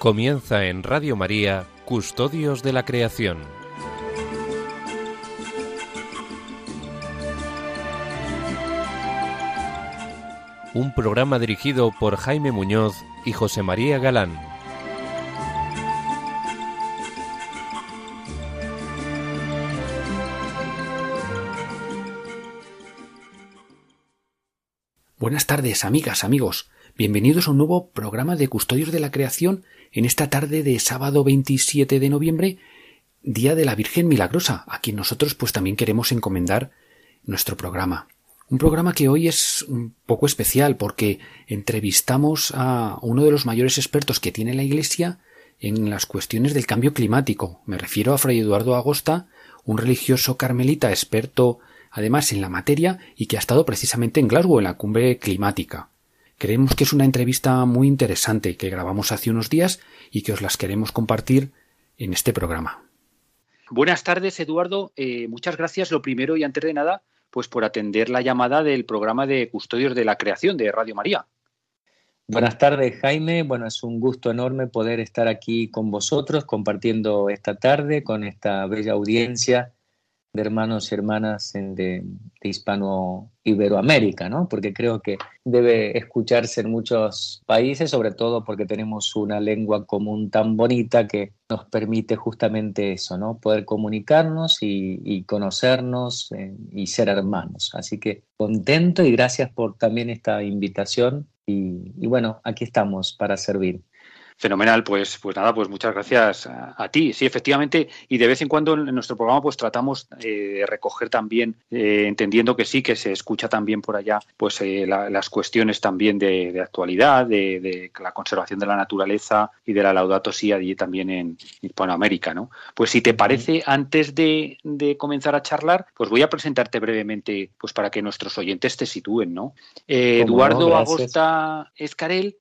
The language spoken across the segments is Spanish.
Comienza en Radio María, Custodios de la Creación. Un programa dirigido por Jaime Muñoz y José María Galán. Buenas tardes, amigas, amigos. Bienvenidos a un nuevo programa de Custodios de la Creación en esta tarde de sábado 27 de noviembre, Día de la Virgen Milagrosa, a quien nosotros pues también queremos encomendar nuestro programa. Un programa que hoy es un poco especial porque entrevistamos a uno de los mayores expertos que tiene la Iglesia en las cuestiones del cambio climático. Me refiero a Fray Eduardo Agosta, un religioso carmelita experto además en la materia y que ha estado precisamente en Glasgow en la cumbre climática. Creemos que es una entrevista muy interesante que grabamos hace unos días y que os las queremos compartir en este programa. Buenas tardes, Eduardo. Eh, muchas gracias, lo primero y antes de nada, pues por atender la llamada del programa de Custodios de la Creación de Radio María. Buenas tardes, Jaime. Bueno, es un gusto enorme poder estar aquí con vosotros, compartiendo esta tarde con esta bella audiencia de hermanos y hermanas de, hispano-iberoamérica, ¿no? Porque creo que debe escucharse en muchos países, sobre todo porque tenemos una lengua común tan bonita que nos permite justamente eso, ¿no? Poder comunicarnos y, conocernos eh, y ser hermanos. Así que contento y gracias por también esta invitación y bueno, aquí estamos para servir. Fenomenal, pues, pues nada, pues muchas gracias a, ti. Sí, efectivamente, y de vez en cuando en nuestro programa pues tratamos eh, de recoger también, eh, entendiendo que sí, que se escucha también por allá, pues eh, las cuestiones también de, actualidad, de, la conservación de la naturaleza y de la Laudato Si allí también en Hispanoamérica, ¿no? Pues si te parece, antes de, comenzar a charlar, pues voy a presentarte brevemente, pues para que nuestros oyentes te sitúen, ¿no? Eduardo Agosta Escarel,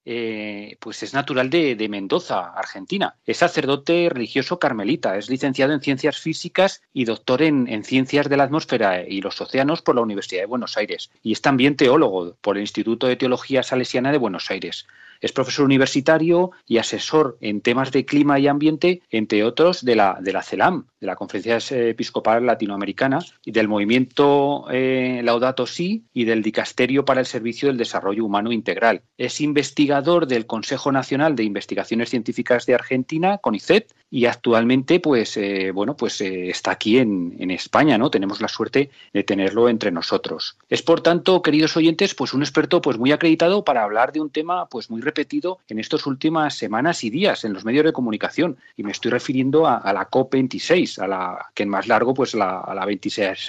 pues es natural de Mendoza, Argentina. Es sacerdote religioso carmelita, es licenciado en Ciencias Físicas y doctor en, en, Ciencias de la Atmósfera y los Océanos por la Universidad de Buenos Aires. Y es también teólogo por el Instituto de Teología Salesiana de Buenos Aires. Es profesor universitario y asesor en temas de clima y ambiente, entre otros de la, de la CELAM, de la Conferencia Episcopal Latinoamericana, y del movimiento eh, Laudato Si y del Dicasterio para el Servicio del Desarrollo Humano Integral. Es investigador del Consejo Nacional de Investigaciones Científicas de Argentina, CONICET, y actualmente pues eh, bueno pues eh, está aquí en, en, España no tenemos la suerte de tenerlo entre nosotros. Es por tanto queridos oyentes pues un experto pues muy acreditado para hablar de un tema pues muy repetido en estas últimas semanas y días en los medios de comunicación. Y me estoy refiriendo a, la COP 26 a la que en más largo pues la, a la 26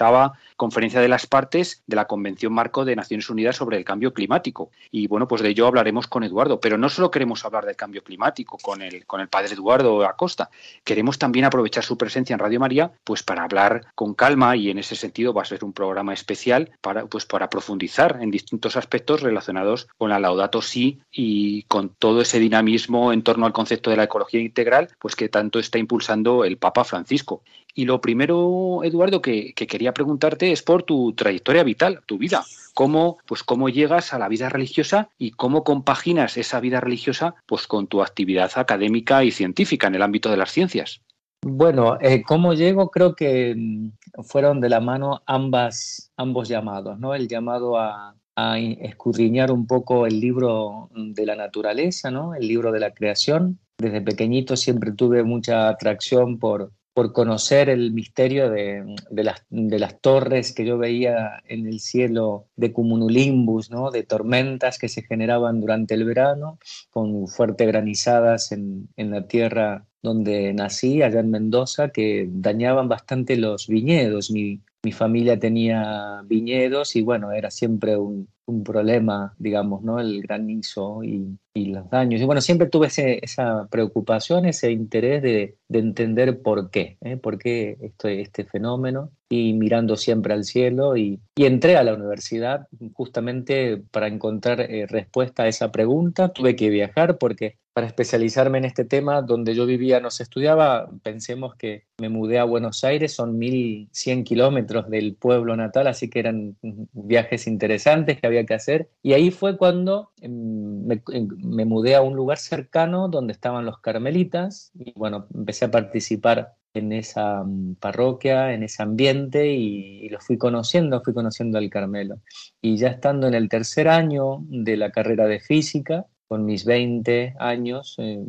conferencia de las partes de la Convención Marco de Naciones Unidas sobre el Cambio Climático. Y bueno pues de ello hablaremos con Eduardo. Pero no solo queremos hablar del cambio climático con el con el padre Eduardo Acosta Queremos también aprovechar su presencia en Radio María, pues para hablar con calma y en ese sentido va a ser un programa especial para, pues para profundizar en distintos aspectos relacionados con la Laudato Si y con todo ese dinamismo en torno al concepto de la ecología integral, pues que tanto está impulsando el Papa Francisco. Y lo primero, Eduardo, que, quería preguntarte es por tu trayectoria vital, tu vida. Cómo, pues, cómo llegas a la vida religiosa y cómo compaginas esa vida religiosa pues, con tu actividad académica y científica en el ámbito de las ciencias. Bueno, eh, cómo llego creo que mm, fueron de la mano ambas, ambos llamados, ¿no? El llamado a, a escudriñar un poco el libro de la naturaleza, ¿no? El libro de la creación. Desde pequeñito siempre tuve mucha atracción por, por conocer el misterio de, las, de, las, torres que yo veía en el cielo de cumulonimbus, ¿no? de tormentas que se generaban durante el verano, con fuertes granizadas en, en la tierra donde nací, allá en Mendoza, que dañaban bastante los viñedos. Mi, mi familia tenía viñedos y bueno, era siempre un, un problema, digamos, ¿no? El granizo y, y los daños. Y bueno, siempre tuve ese, esa preocupación, ese interés de, de entender por qué, ¿eh? por qué esto, este fenómeno. Y mirando siempre al cielo y, entré a la universidad justamente para encontrar eh, respuesta a esa pregunta. Tuve que viajar porque para especializarme en este tema, donde yo vivía no se estudiaba, pensemos que me mudé a Buenos Aires, son 1100 kilómetros del pueblo natal, así que eran viajes interesantes que había que hacer. Y ahí fue cuando em, me, em, me mudé a un lugar cercano donde estaban los carmelitas y bueno, empecé a participar en esa mm, parroquia, en ese ambiente y, lo fui conociendo, fui conociendo al Carmelo. Y ya estando en el tercer año de la carrera de física, con mis 20 años, eh,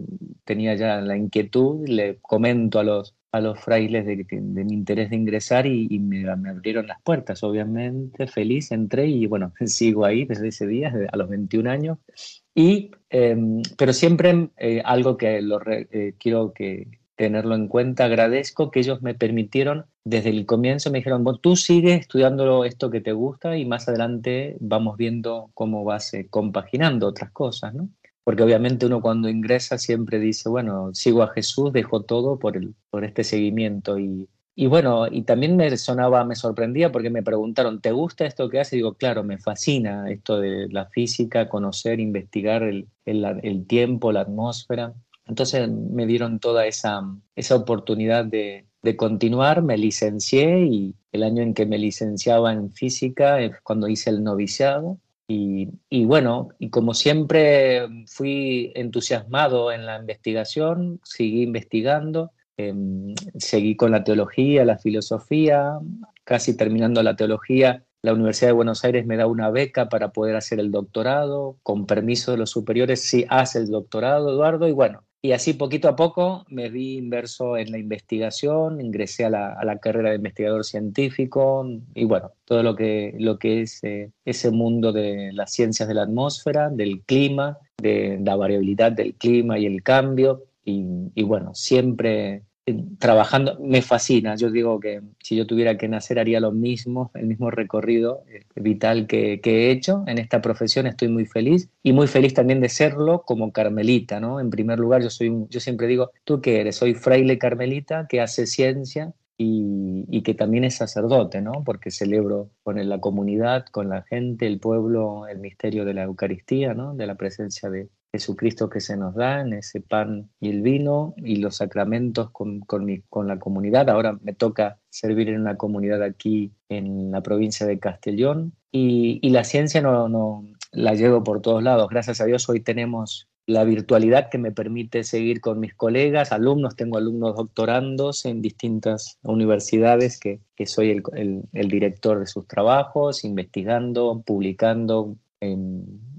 tenía ya la inquietud, le comento a los, a los frailes de, mi interés de ingresar y, me, abrieron las puertas, obviamente, feliz, entré y bueno, sigo ahí desde ese día, a los 21 años. Y, em, pero siempre eh, algo que lo eh, quiero que, tenerlo en cuenta. Agradezco que ellos me permitieron desde el comienzo, me dijeron, bueno, tú sigues estudiando esto que te gusta y más adelante vamos viendo cómo vas eh, compaginando otras cosas, ¿no? Porque obviamente uno cuando ingresa siempre dice, bueno, sigo a Jesús, dejo todo por, el, por este seguimiento y, y bueno, y también me sonaba, me sorprendía porque me preguntaron, ¿te gusta esto que haces? Y digo, claro, me fascina esto de la física, conocer, investigar el, el tiempo, la atmósfera. Entonces me dieron toda esa, esa oportunidad de, de continuar, me licencié y el año en que me licenciaba en física es cuando hice el noviciado. Y, y, bueno, y como siempre fui entusiasmado en la investigación, seguí investigando, em, seguí con la teología, la filosofía, casi terminando la teología, la Universidad de Buenos Aires me da una beca para poder hacer el doctorado, con permiso de los superiores, sí hace el doctorado, Eduardo, y bueno, y así poquito a poco me vi inverso en la investigación, ingresé a la, carrera de investigador científico y bueno, todo lo que, lo que es eh, ese mundo de las ciencias de la atmósfera, del clima, de la variabilidad del clima y el cambio. Y bueno, siempre trabajando, me fascina. Yo digo que si yo tuviera que nacer haría lo mismo, el mismo recorrido eh, vital que, he hecho. En esta profesión estoy muy feliz y muy feliz también de serlo como carmelita, ¿no? En primer lugar, yo, soy yo siempre digo, ¿tú qué eres? Soy fraile carmelita que hace ciencia y, y, que también es sacerdote, ¿no? Porque celebro con la comunidad, con la gente, el pueblo, el misterio de la Eucaristía, ¿no? De la presencia de, Jesucristo que se nos da en ese pan y el vino y los sacramentos con, con, la comunidad. Ahora me toca servir en una comunidad aquí en la provincia de Castellón y, la ciencia no, la llevo por todos lados. Gracias a Dios hoy tenemos la virtualidad que me permite seguir con mis colegas, alumnos, tengo alumnos doctorandos en distintas universidades que, soy el, el, el director de sus trabajos, investigando, publicando,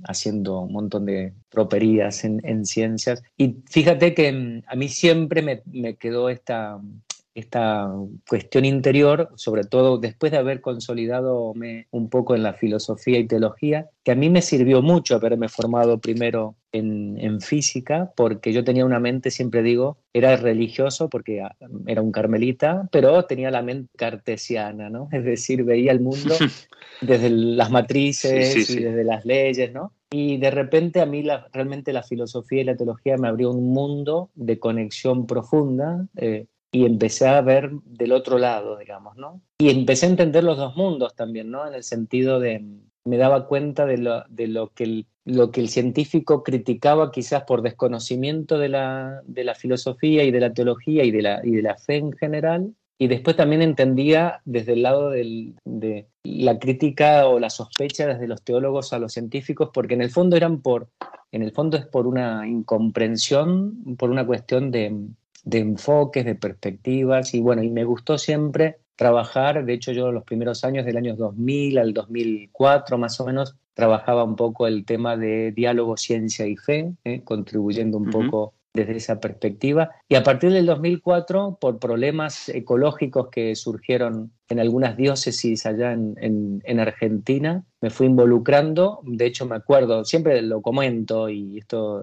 haciendo un montón de troperías en, ciencias. Y fíjate que mm, a mí siempre me, me quedó esta, esta cuestión interior, sobre todo después de haber consolidado un poco en la filosofía y teología, que a mí me sirvió mucho haberme formado primero en, en, física, porque yo tenía una mente, siempre digo, era religioso porque ah, era un carmelita, pero tenía la mente cartesiana, ¿no? Es decir, veía el mundo desde las matrices y desde las leyes, ¿no? Y de repente a mí la, realmente la filosofía y la teología me abrió un mundo de conexión profunda. Eh, y empecé a ver del otro lado, digamos, ¿no? Y empecé a entender los dos mundos también, ¿no? En el sentido de, me daba cuenta de lo, de lo, que, el, lo que el científico criticaba quizás por desconocimiento de la, de la filosofía y de la teología y de la, y de la fe en general, y después también entendía desde el lado del, de la crítica o la sospecha desde los teólogos a los científicos, porque en el fondo eran por, en el fondo es por una incomprensión, por una cuestión de, de enfoques, de perspectivas y bueno, y me gustó siempre trabajar, de hecho yo los primeros años del año 2000 al 2004 más o menos trabajaba un poco el tema de diálogo, ciencia y fe, ¿eh? contribuyendo un poco desde esa perspectiva. Y a partir del 2004, por problemas ecológicos que surgieron en algunas diócesis allá en, en, Argentina, me fui involucrando. De hecho, me acuerdo, siempre lo comento, y esto,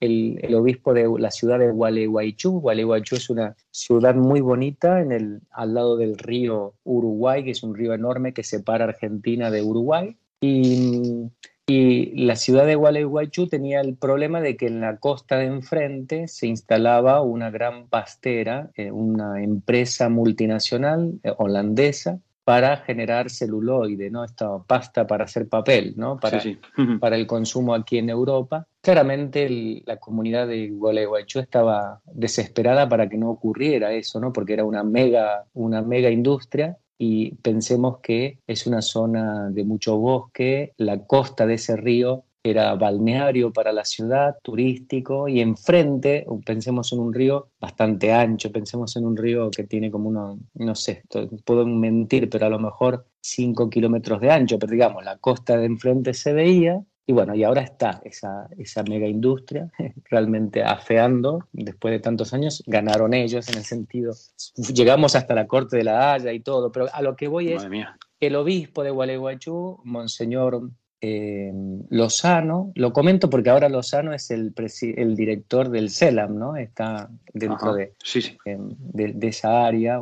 el, el, obispo de la ciudad de Gualeguaychú, Gualeguaychú es una ciudad muy bonita en el, al lado del río Uruguay, que es un río enorme que separa Argentina de Uruguay. Y Y la ciudad de Gualeguaychú tenía el problema de que en la costa de enfrente se instalaba una gran pastera, eh, una empresa multinacional eh, holandesa para generar celuloide, ¿no? Esta pasta para hacer papel, ¿no? Para, para el consumo aquí en Europa. Claramente la comunidad de Gualeguaychú estaba desesperada para que no ocurriera eso, ¿no? Porque era una mega, una mega industria y pensemos que es una zona de mucho bosque, la costa de ese río era balneario para la ciudad, turístico, y enfrente, pensemos en un río bastante ancho, pensemos en un río que tiene como uno, no sé, puedo mentir, pero a lo mejor 5 kilómetros de ancho, pero digamos, la costa de enfrente se veía, y bueno, y ahora está esa, esa mega industria realmente afeando, después de tantos años, ganaron ellos en el sentido, llegamos hasta la corte de la Haya y todo, pero a lo que voy es que el obispo de Gualeguaychú, Monseñor eh, Lozano, lo comento porque ahora Lozano es el, el director del CELAM, ¿no? Está dentro de, eh, de, esa área.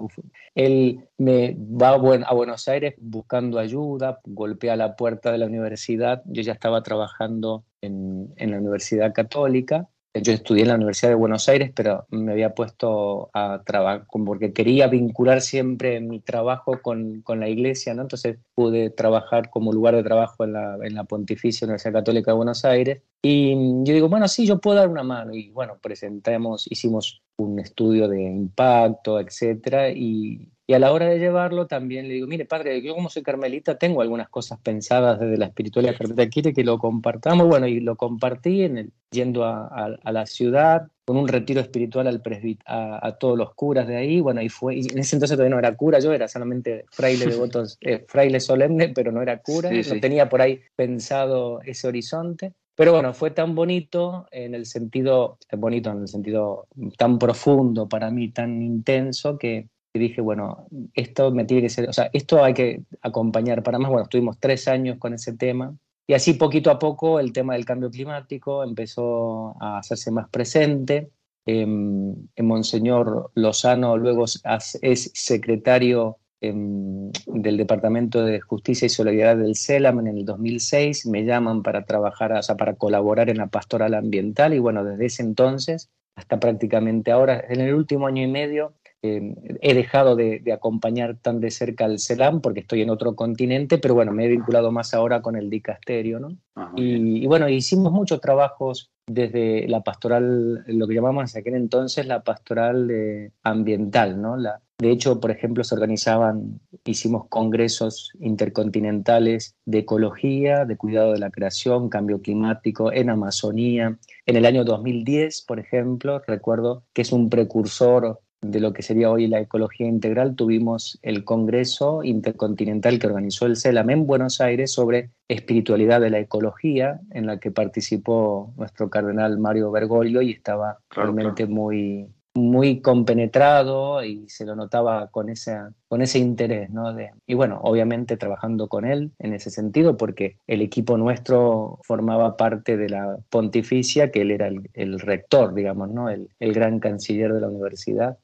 Él me va a, Buenos Aires buscando ayuda, golpea la puerta de la universidad. Yo ya estaba trabajando en, en la Universidad Católica yo estudié en la Universidad de Buenos Aires, pero me había puesto a trabajar porque quería vincular siempre mi trabajo con, con, la iglesia, ¿no? Entonces pude trabajar como lugar de trabajo en la, en la Pontificia Universidad Católica de Buenos Aires. Y yo digo, bueno, sí, yo puedo dar una mano. Y bueno, presentamos, hicimos un estudio de impacto, etcétera, y, y a la hora de llevarlo también le digo, mire padre, yo como soy carmelita tengo algunas cosas pensadas desde la espiritualidad carmelita, quiere que lo compartamos. Bueno, y lo compartí en el, yendo a, la ciudad con un retiro espiritual al a, a, todos los curas de ahí. Bueno, y fue, y en ese entonces todavía no era cura, yo era solamente fraile de votos, eh, fraile solemne, pero no era cura, no tenía por ahí pensado ese horizonte. Pero bueno, fue tan bonito en el sentido, bonito en el sentido tan profundo para mí, tan intenso, que y dije, bueno, esto me tiene o sea, esto hay que acompañar para más. Bueno, estuvimos tres años con ese tema y así poquito a poco el tema del cambio climático empezó a hacerse más presente. Eh, Monseñor Lozano luego es secretario em, del Departamento de Justicia y Solidaridad del CELAM en el 2006. Me llaman para trabajar, o sea, para colaborar en la pastoral ambiental y bueno, desde ese entonces hasta prácticamente ahora, en el último año y medio, eh, he dejado de, acompañar tan de cerca al CELAM porque estoy en otro continente, pero bueno, me he vinculado más ahora con el dicasterio, ¿no? Ah, y, bueno, hicimos muchos trabajos desde la pastoral, lo que llamamos en aquel entonces la pastoral eh, ambiental, ¿no? La, de hecho, por ejemplo, se organizaban, hicimos congresos intercontinentales de ecología, de cuidado de la creación, cambio climático en Amazonía. En el año 2010, por ejemplo, recuerdo que es un precursor de lo que sería hoy la ecología integral, tuvimos el Congreso Intercontinental que organizó el CELAM en Buenos Aires sobre espiritualidad de la ecología, en la que participó nuestro cardenal Mario Bergoglio y estaba realmente muy muy compenetrado y se lo notaba con, esa, con ese interés, ¿no? De, y bueno, obviamente trabajando con él en ese sentido, porque el equipo nuestro formaba parte de la pontificia, que él era el, rector, digamos, ¿no? El, el gran canciller de la universidad.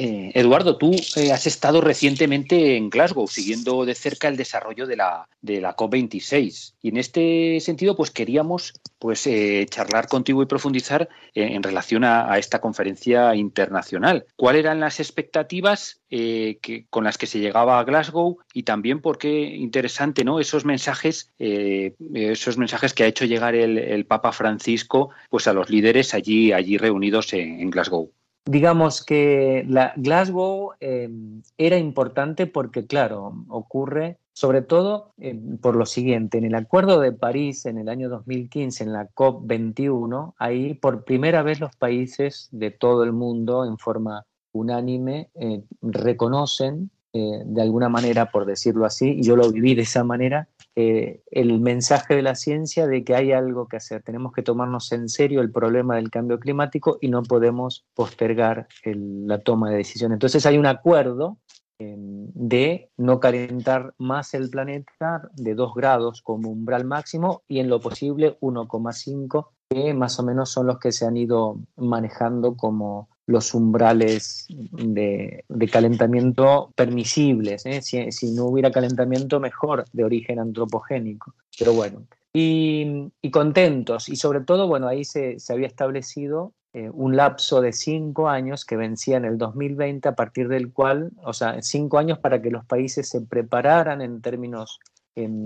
Eh, Eduardo, tú eh, has estado recientemente en Glasgow siguiendo de cerca el desarrollo de la, de la COP26 y en este sentido pues queríamos pues eh, charlar contigo y profundizar en relación a, esta conferencia internacional. ¿Cuáles eran las expectativas que, con las que se llegaba a Glasgow y también por qué interesante ¿no? esos mensajes esos mensajes que ha hecho llegar el, Papa Francisco pues a los líderes allí allí reunidos en Glasgow? Digamos que la Glasgow em, era importante porque, claro, ocurre sobre todo em, por lo siguiente, en el Acuerdo de París en el año 2015, en la COP21, ahí por primera vez los países de todo el mundo en forma unánime eh, reconocen eh, de alguna manera, por decirlo así, y yo lo viví de esa manera, eh, el mensaje de la ciencia de que hay algo que hacer. Tenemos que tomarnos en serio el problema del cambio climático y no podemos postergar la toma de decisiones. Entonces hay un acuerdo em, de no calentar más el planeta de 2 grados como umbral máximo y en lo posible 1,5 que más o menos son los que se han ido manejando como los umbrales de, calentamiento permisibles. ¿eh? Si, no hubiera calentamiento, mejor de origen antropogénico. Pero bueno. y, contentos. Y sobre todo, bueno, ahí se, había establecido eh, un lapso de cinco años que vencía en el 2020, a partir del cual, o sea, cinco años para que los países se prepararan en términos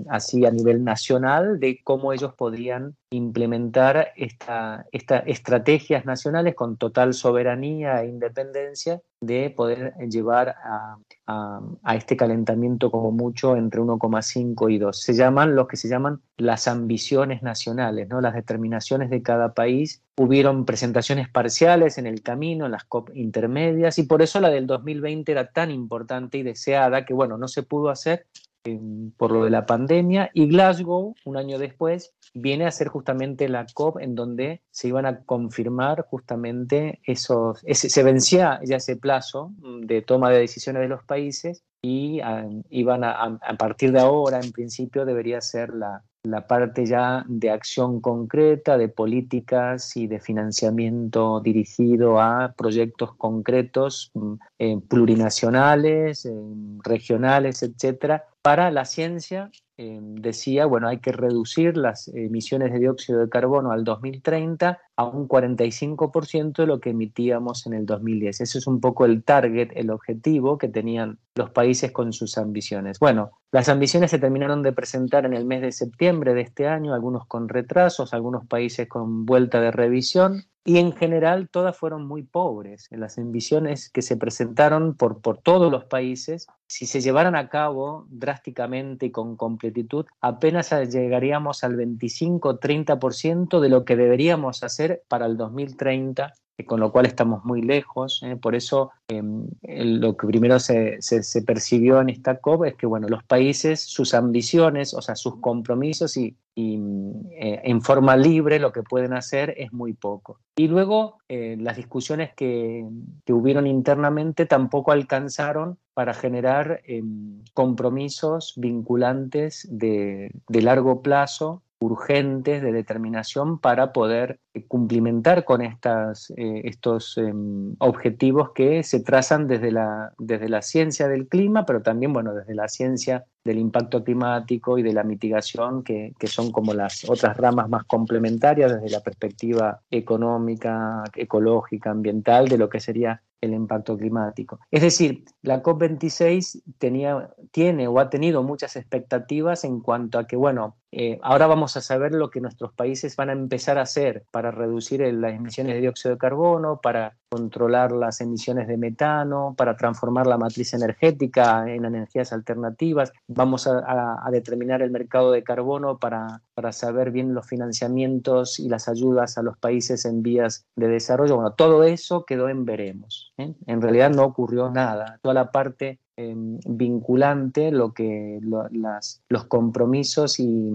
así a nivel nacional de cómo ellos podrían implementar estas esta estrategias nacionales con total soberanía e independencia de poder llevar a, este calentamiento como mucho entre 1,5 y 2. Se llaman los que se llaman las ambiciones nacionales, ¿no? las determinaciones de cada país. Hubieron presentaciones parciales en el camino, en las COP intermedias, y por eso la del 2020 era tan importante y deseada que, bueno, no se pudo hacer por lo de la pandemia y Glasgow, un año después, viene a ser justamente la COP en donde se iban a confirmar justamente esos, se vencía ya ese plazo de toma de decisiones de los países y ah, iban a, a, partir de ahora, en principio, debería ser la, la parte ya de acción concreta, de políticas y de financiamiento dirigido a proyectos concretos mm, eh, plurinacionales, eh, regionales, etcétera, para la ciencia eh, decía, bueno, hay que reducir las emisiones de dióxido de carbono al 2030 a un 45% de lo que emitíamos en el 2010. Ese es un poco el target, el objetivo que tenían los países con sus ambiciones. Bueno, las ambiciones se terminaron de presentar en el mes de septiembre de este año, algunos con retrasos, algunos países con vuelta de revisión, y en general todas fueron muy pobres. Las ambiciones que se presentaron por, por todos los países, si se llevaran a cabo drásticamente y con completitud, apenas llegaríamos al 25-30% de lo que deberíamos hacer para el 2030 con lo cual estamos muy lejos. ¿eh? Por eso em, lo que primero se, se, percibió en esta COP es que bueno, los países, sus ambiciones, o sea, sus compromisos y, y eh, en forma libre lo que pueden hacer es muy poco. Y luego eh, las discusiones que, que, hubieron internamente tampoco alcanzaron para generar em, compromisos vinculantes de, de largo plazo urgentes de determinación para poder eh, cumplimentar con estas, eh, estos em, objetivos que se trazan desde la, desde la ciencia del clima, pero también bueno, desde la ciencia del impacto climático y de la mitigación, que, que, son como las otras ramas más complementarias desde la perspectiva económica, ecológica, ambiental, de lo que sería el impacto climático. Es decir, la COP26 tenía, tiene o ha tenido muchas expectativas en cuanto a que, bueno, eh, ahora vamos a saber lo que nuestros países van a empezar a hacer para reducir las emisiones de dióxido de carbono, para controlar las emisiones de metano, para transformar la matriz energética en energías alternativas. Vamos a, determinar el mercado de carbono para, para, saber bien los financiamientos y las ayudas a los países en vías de desarrollo. Bueno, todo eso quedó en veremos. ¿eh? En realidad no ocurrió nada. Toda la parte Em, vinculante lo que las, los compromisos y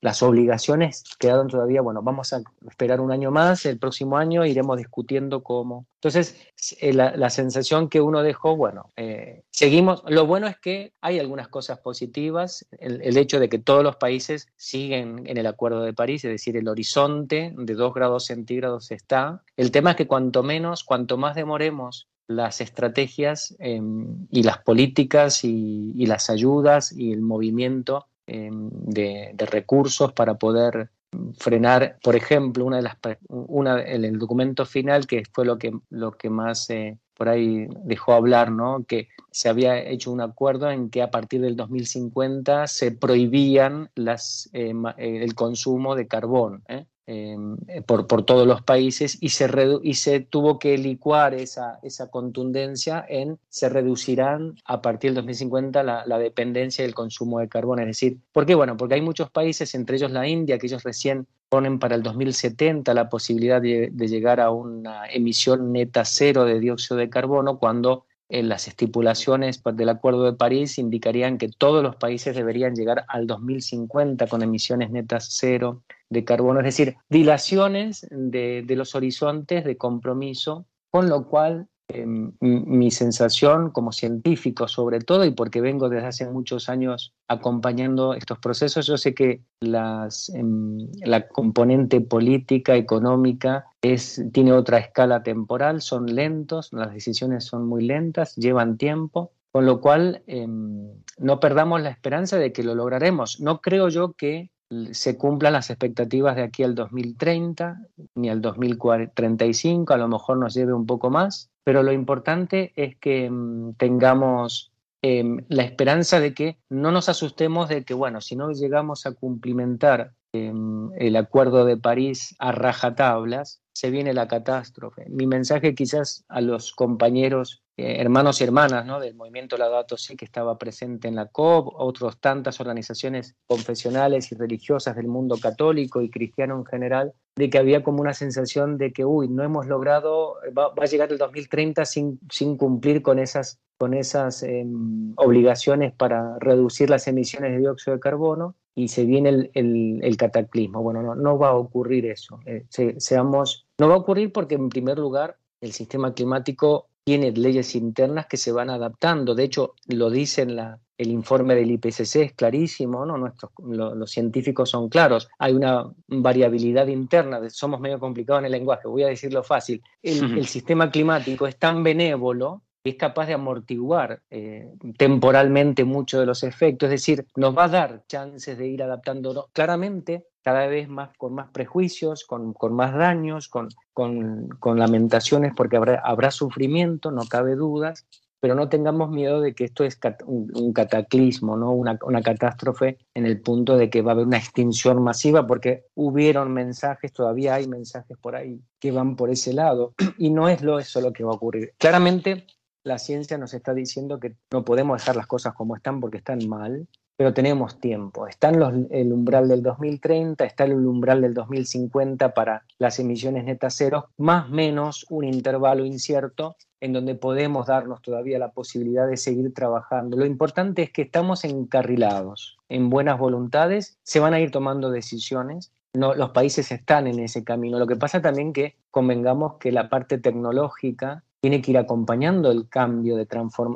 las obligaciones quedaron todavía, bueno, vamos a esperar un año más, el próximo año iremos discutiendo cómo. Entonces, eh, la, sensación que uno dejó, bueno, eh, seguimos, lo bueno es que hay algunas cosas positivas, el, el, hecho de que todos los países siguen en el Acuerdo de París, es decir, el horizonte de 2 grados centígrados está. El tema es que cuanto menos, cuanto más demoremos las estrategias em, y las políticas y, las ayudas y el movimiento em, de, recursos para poder frenar, por ejemplo, una de las una en el documento final que fue lo que lo que más eh, por ahí dejó hablar, ¿no? Que se había hecho un acuerdo en que a partir del 2050 se prohibían las, eh, el consumo de carbón. ¿Eh? Por, por, todos los países y se, y se tuvo que licuar esa, esa contundencia en se reducirán a partir del 2050 la, la, dependencia del consumo de carbón. Es decir, ¿por qué? Bueno, porque hay muchos países, entre ellos la India, que ellos recién ponen para el 2070 la posibilidad de, llegar a una emisión neta cero de dióxido de carbono cuando en las estipulaciones del Acuerdo de París indicarían que todos los países deberían llegar al 2050 con emisiones netas cero de carbono, es decir, dilaciones de, de los horizontes de compromiso, con lo cual Em, mi sensación como científico sobre todo y porque vengo desde hace muchos años acompañando estos procesos, yo sé que las, em, la componente política, económica, es, tiene otra escala temporal, son lentos, las decisiones son muy lentas, llevan tiempo, con lo cual em, no perdamos la esperanza de que lo lograremos. No creo yo que se cumplan las expectativas de aquí al 2030 ni al 2035, a lo mejor nos lleve un poco más, pero lo importante es que mm, tengamos em, la esperanza de que no nos asustemos de que, bueno, si no llegamos a cumplimentar em, el Acuerdo de París a rajatablas, se viene la catástrofe. Mi mensaje quizás a los compañeros, hermanos y hermanas ¿no? del movimiento Laudato Si que estaba presente en la COP, otras tantas organizaciones confesionales y religiosas del mundo católico y cristiano en general, de que había como una sensación de que, uy, no hemos logrado, va, a llegar el 2030 sin, sin cumplir con esas, con esas em, obligaciones para reducir las emisiones de dióxido de carbono y se viene el, cataclismo. Bueno, no, no, va a ocurrir eso. Eh, seamos, no va a ocurrir porque, en primer lugar, el sistema climático tiene leyes internas que se van adaptando. De hecho, lo dice en la, el informe del IPCC, es clarísimo, ¿no? Nuestros, los científicos son claros. Hay una variabilidad interna, somos medio complicados en el lenguaje, voy a decirlo fácil. El, el sistema climático es tan benévolo es capaz de amortiguar eh, temporalmente muchos de los efectos, es decir, nos va a dar chances de ir adaptándonos claramente cada vez más con más prejuicios, con, más daños, con, con, lamentaciones, porque habrá, habrá sufrimiento, no cabe dudas, pero no tengamos miedo de que esto es un, cataclismo, ¿no? Una, una, catástrofe en el punto de que va a haber una extinción masiva, porque hubieron mensajes, todavía hay mensajes por ahí que van por ese lado, y no es lo, eso lo que va a ocurrir. Claramente la ciencia nos está diciendo que no podemos dejar las cosas como están porque están mal, pero tenemos tiempo. Está el umbral del 2030, está el umbral del 2050 para las emisiones netas cero, más menos un intervalo incierto en donde podemos darnos todavía la posibilidad de seguir trabajando. Lo importante es que estamos encarrilados en buenas voluntades, se van a ir tomando decisiones, los países están en ese camino. Lo que pasa también que convengamos que la parte tecnológica tiene que ir acompañando el cambio de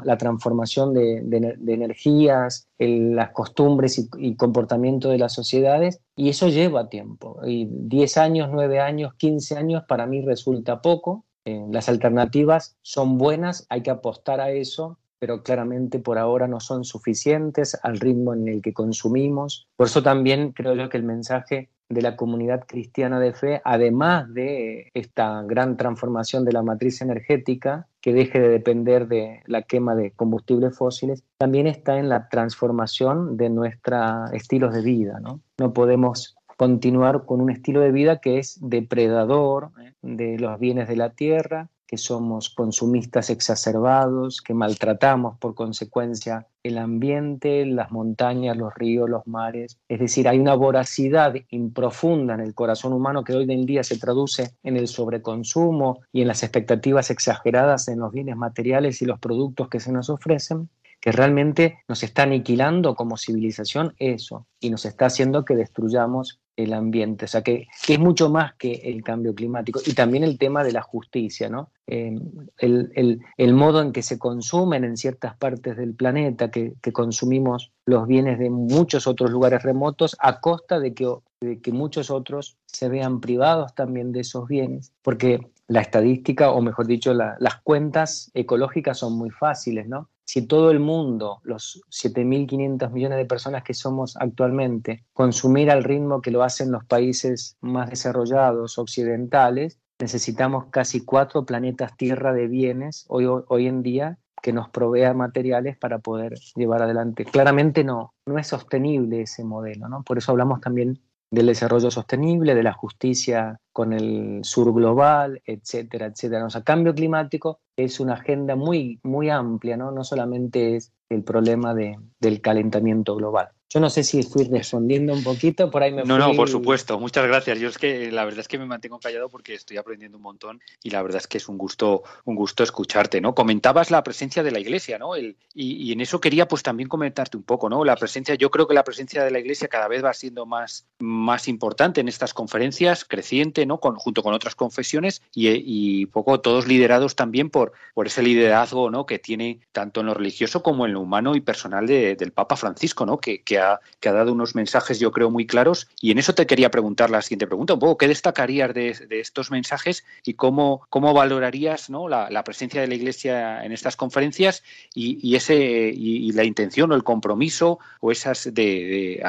la transformación de, energías, las costumbres y, comportamiento de las sociedades, y eso lleva tiempo. Y 10 años, 9 años, 15 años para mí resulta poco. Eh, las alternativas son buenas, hay que apostar a eso, pero claramente por ahora no son suficientes al ritmo en el que consumimos. Por eso también creo yo que el mensaje de la comunidad cristiana de fe, además de esta gran transformación de la matriz energética, que deje de depender de la quema de combustibles fósiles, también está en la transformación de nuestros estilos de vida. ¿no? no podemos continuar con un estilo de vida que es depredador ¿eh? de los bienes de la tierra, que somos consumistas exacerbados, que maltratamos por consecuencia el ambiente, las montañas, los ríos, los mares. Es decir, hay una voracidad improfunda en el corazón humano que hoy en día se traduce en el sobreconsumo y en las expectativas exageradas en los bienes materiales y los productos que se nos ofrecen, que realmente nos está aniquilando como civilización eso y nos está haciendo que destruyamos el ambiente, o sea que, es mucho más que el cambio climático y también el tema de la justicia, ¿no? Eh, el, modo en que se consumen en ciertas partes del planeta, que, consumimos los bienes de muchos otros lugares remotos a costa de que muchos otros se vean privados también de esos bienes, porque la estadística, o mejor dicho, las cuentas ecológicas son muy fáciles, ¿no? Si todo el mundo, los 7.500 millones de personas que somos actualmente, consumiera al ritmo que lo hacen los países más desarrollados, occidentales, necesitamos casi cuatro planetas Tierra de bienes hoy, hoy en día que nos provea materiales para poder llevar adelante. Claramente no, no es sostenible ese modelo, ¿no? Por eso hablamos también del desarrollo sostenible, de la justicia con el sur global, etcétera, etcétera. O sea, cambio climático es una agenda muy, muy amplia, ¿no? No solamente es el problema de, del calentamiento global. Yo no sé si estoy respondiendo un poquito, por ahí me No, no, por supuesto. Muchas gracias. Yo es que la verdad es que me mantengo callado porque estoy aprendiendo un montón y la verdad es que es un gusto, un gusto escucharte, ¿no? Comentabas la presencia de la Iglesia, ¿no? El, y, en eso quería pues también comentarte un poco, ¿no? La presencia, yo creo que la presencia de la Iglesia cada vez va siendo más, más importante en estas conferencias, creciente, ¿no? Con, junto con otras confesiones y, y, poco todos liderados también por, por ese liderazgo, ¿no? Que tiene tanto en lo religioso como en lo humano y personal del Papa Francisco, ¿no? Que, ha, que ha dado unos mensajes, yo creo, muy claros. Y en eso te quería preguntar la siguiente pregunta, un poco, ¿qué destacarías de, estos mensajes y cómo, cómo valorarías ¿no? la, presencia de la Iglesia en estas conferencias y, ese, y, la intención o el compromiso o esas de,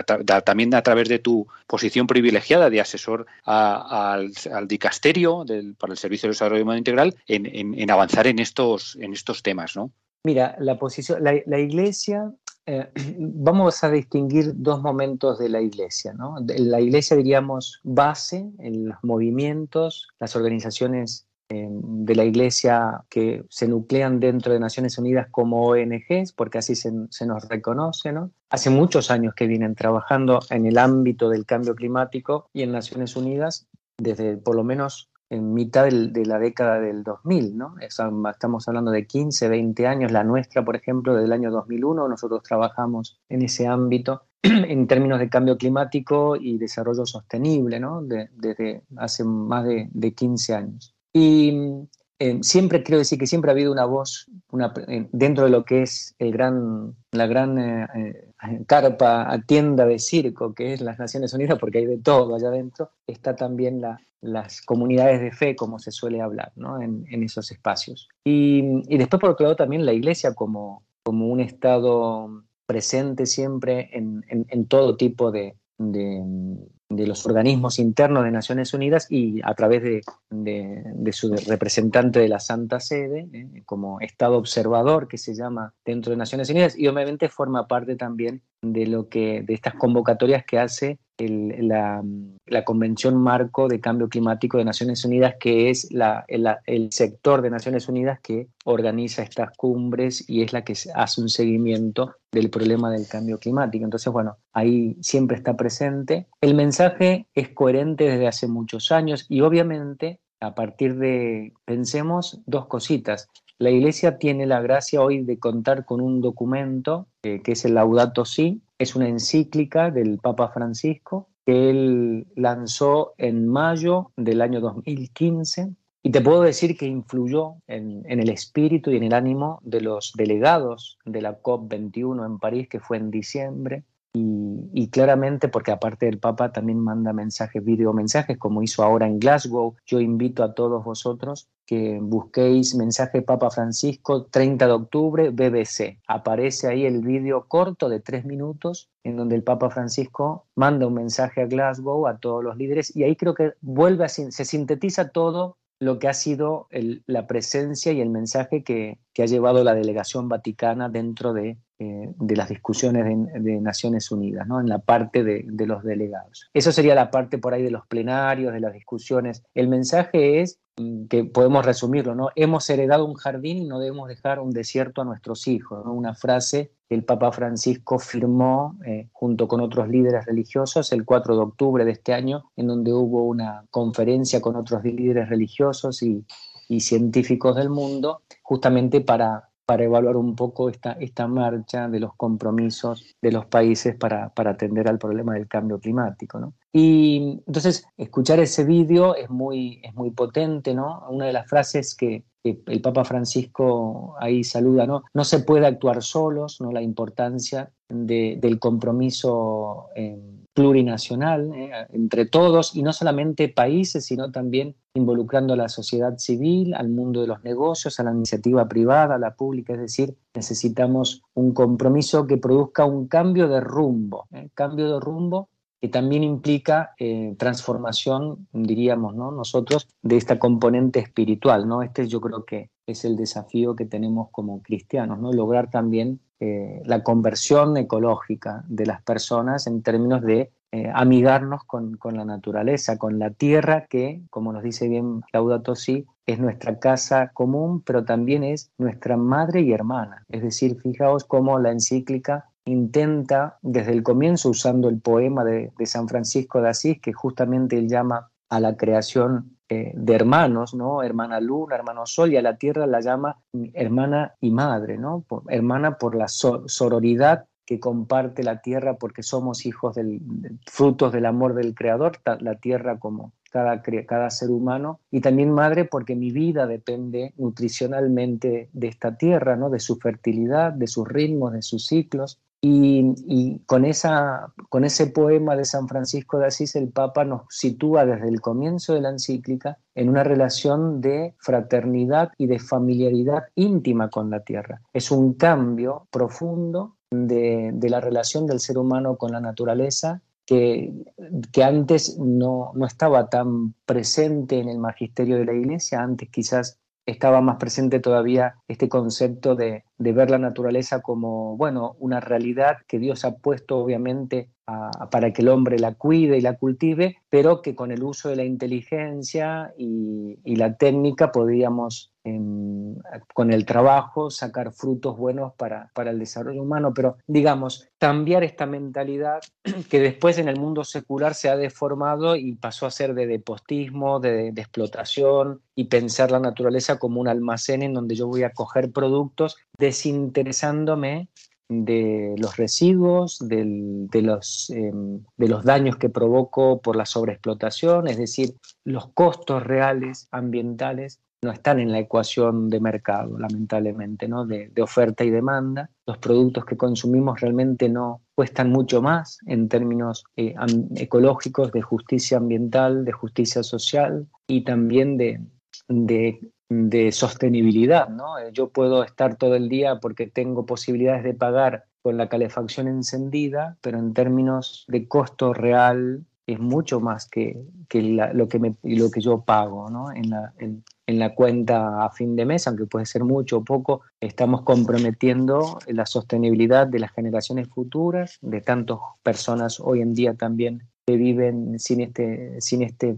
también a través de tu posición privilegiada de asesor al, dicasterio para el Servicio de Desarrollo Humano Integral en, avanzar en estos, en estos temas, ¿no? Mira, la posición, la, iglesia, eh, vamos a distinguir dos momentos de la iglesia, ¿no? La iglesia, diríamos, base en los movimientos, las organizaciones eh, de la iglesia que se nuclean dentro de Naciones Unidas como ONGs, porque así se, se, nos reconoce, ¿no? Hace muchos años que vienen trabajando en el ámbito del cambio climático y en Naciones Unidas, desde por lo menos en mitad de la década del 2000, ¿no? Estamos hablando de 15, 20 años. La nuestra, por ejemplo, del año 2001, nosotros trabajamos en ese ámbito en términos de cambio climático y desarrollo sostenible, ¿no? desde hace más de, de 15 años. Y eh, siempre quiero decir que siempre ha habido una voz una, eh, dentro de lo que es el gran, la gran eh, carpa, tienda de circo que es las Naciones Unidas, porque hay de todo allá adentro, está también la, las comunidades de fe, como se suele hablar ¿no? en, esos espacios. Y, y, después, por otro lado, también la Iglesia como, como un Estado presente siempre en, en, todo tipo de los organismos internos de Naciones Unidas y a través de, de, su representante de la Santa Sede, ¿eh? como Estado observador que se llama dentro de Naciones Unidas, y obviamente forma parte también de lo que de estas convocatorias que hace la, Convención Marco de Cambio Climático de Naciones Unidas, que es la, el, sector de Naciones Unidas que organiza estas cumbres y es la que hace un seguimiento del problema del cambio climático. Entonces, bueno, ahí siempre está presente. El mensaje es coherente desde hace muchos años y obviamente a partir de, pensemos, dos cositas. La Iglesia tiene la gracia hoy de contar con un documento eh, que es el Laudato Si, es una encíclica del Papa Francisco que él lanzó en mayo del año 2015 y te puedo decir que influyó en, en, el espíritu y en el ánimo de los delegados de la COP21 en París, que fue en diciembre, y, claramente, porque aparte del Papa también manda mensajes, videomensajes, como hizo ahora en Glasgow, yo invito a todos vosotros que busquéis mensaje Papa Francisco 30 de octubre BBC. Aparece ahí el vídeo corto de tres minutos en donde el Papa Francisco manda un mensaje a Glasgow a todos los líderes y ahí creo que vuelve se sintetiza todo lo que ha sido la presencia y el mensaje que, que, ha llevado la delegación vaticana dentro de eh, de las discusiones de, Naciones Unidas, ¿no? en la parte de, los delegados. Eso sería la parte por ahí de los plenarios, de las discusiones. El mensaje es mm, que podemos resumirlo, ¿no? Hemos heredado un jardín y no debemos dejar un desierto a nuestros hijos, Una frase que el Papa Francisco firmó eh, junto con otros líderes religiosos el 4 de octubre de este año, en donde hubo una conferencia con otros líderes religiosos y, y científicos del mundo, justamente para para evaluar un poco esta, esta marcha de los compromisos de los países para, para atender al problema del cambio climático. ¿no? Y entonces, escuchar ese vídeo es muy, es muy potente, ¿no? Una de las frases que, el Papa Francisco ahí saluda, ¿no? No se puede actuar solos, ¿no? La importancia del compromiso plurinacional ¿eh? entre todos y no solamente países, sino también involucrando a la sociedad civil, al mundo de los negocios, a la iniciativa privada, a la pública, es decir, necesitamos un compromiso que produzca un cambio de rumbo, ¿eh? cambio de rumbo también implica eh, transformación, diríamos, ¿no? nosotros, de esta componente espiritual. ¿no? Este yo creo que es el desafío que tenemos como cristianos, ¿no? lograr también eh, la conversión ecológica de las personas en términos de eh, amigarnos con, la naturaleza, con la tierra que, como nos dice bien Laudato Si, es nuestra casa común, pero también es nuestra madre y hermana. Es decir, fijaos cómo la encíclica intenta desde el comienzo, usando el poema de, San Francisco de Asís, que justamente él llama a la creación eh, de hermanos, ¿no? Hermana luna, hermano sol, y a la tierra la llama hermana y madre, ¿no? hermana por la sororidad que comparte la tierra porque somos hijos del, frutos del amor del Creador, la tierra como cada, cada ser humano, y también madre porque mi vida depende nutricionalmente de esta tierra, ¿no? de su fertilidad, de sus ritmos, de sus ciclos, Y, con, esa, con ese poema de San Francisco de Asís, el Papa nos sitúa desde el comienzo de la encíclica en una relación de fraternidad y de familiaridad íntima con la tierra. Es un cambio profundo de, la relación del ser humano con la naturaleza que, que, antes no, no, estaba tan presente en el magisterio de la iglesia, antes quizás estaba más presente todavía este concepto de, ver la naturaleza como, bueno, una realidad que Dios ha puesto obviamente para que el hombre la cuide y la cultive, pero que con el uso de la inteligencia y, la técnica podíamos con el trabajo sacar frutos buenos para, para, el desarrollo humano, pero digamos, cambiar esta mentalidad que después en el mundo secular se ha deformado y pasó a ser de depostismo, de, explotación y pensar la naturaleza como un almacén en donde yo voy a coger productos desinteresándome de los residuos, de, los, em, de los daños que provoco por la sobreexplotación, es decir, los costos reales ambientales no están en la ecuación de mercado, lamentablemente, ¿no? de, oferta y demanda. Los productos que consumimos realmente no cuestan mucho más en términos eh, ecológicos, de justicia ambiental, de justicia social y también de, de, sostenibilidad. ¿no? Eh, yo puedo estar todo el día porque tengo posibilidades de pagar con la calefacción encendida, pero en términos de costo real es mucho más que, lo, que me, lo que yo pago ¿no? en, la, en, la cuenta a fin de mes, aunque puede ser mucho o poco, estamos comprometiendo la sostenibilidad de las generaciones futuras, de tantas personas hoy en día también que viven sin este, sin este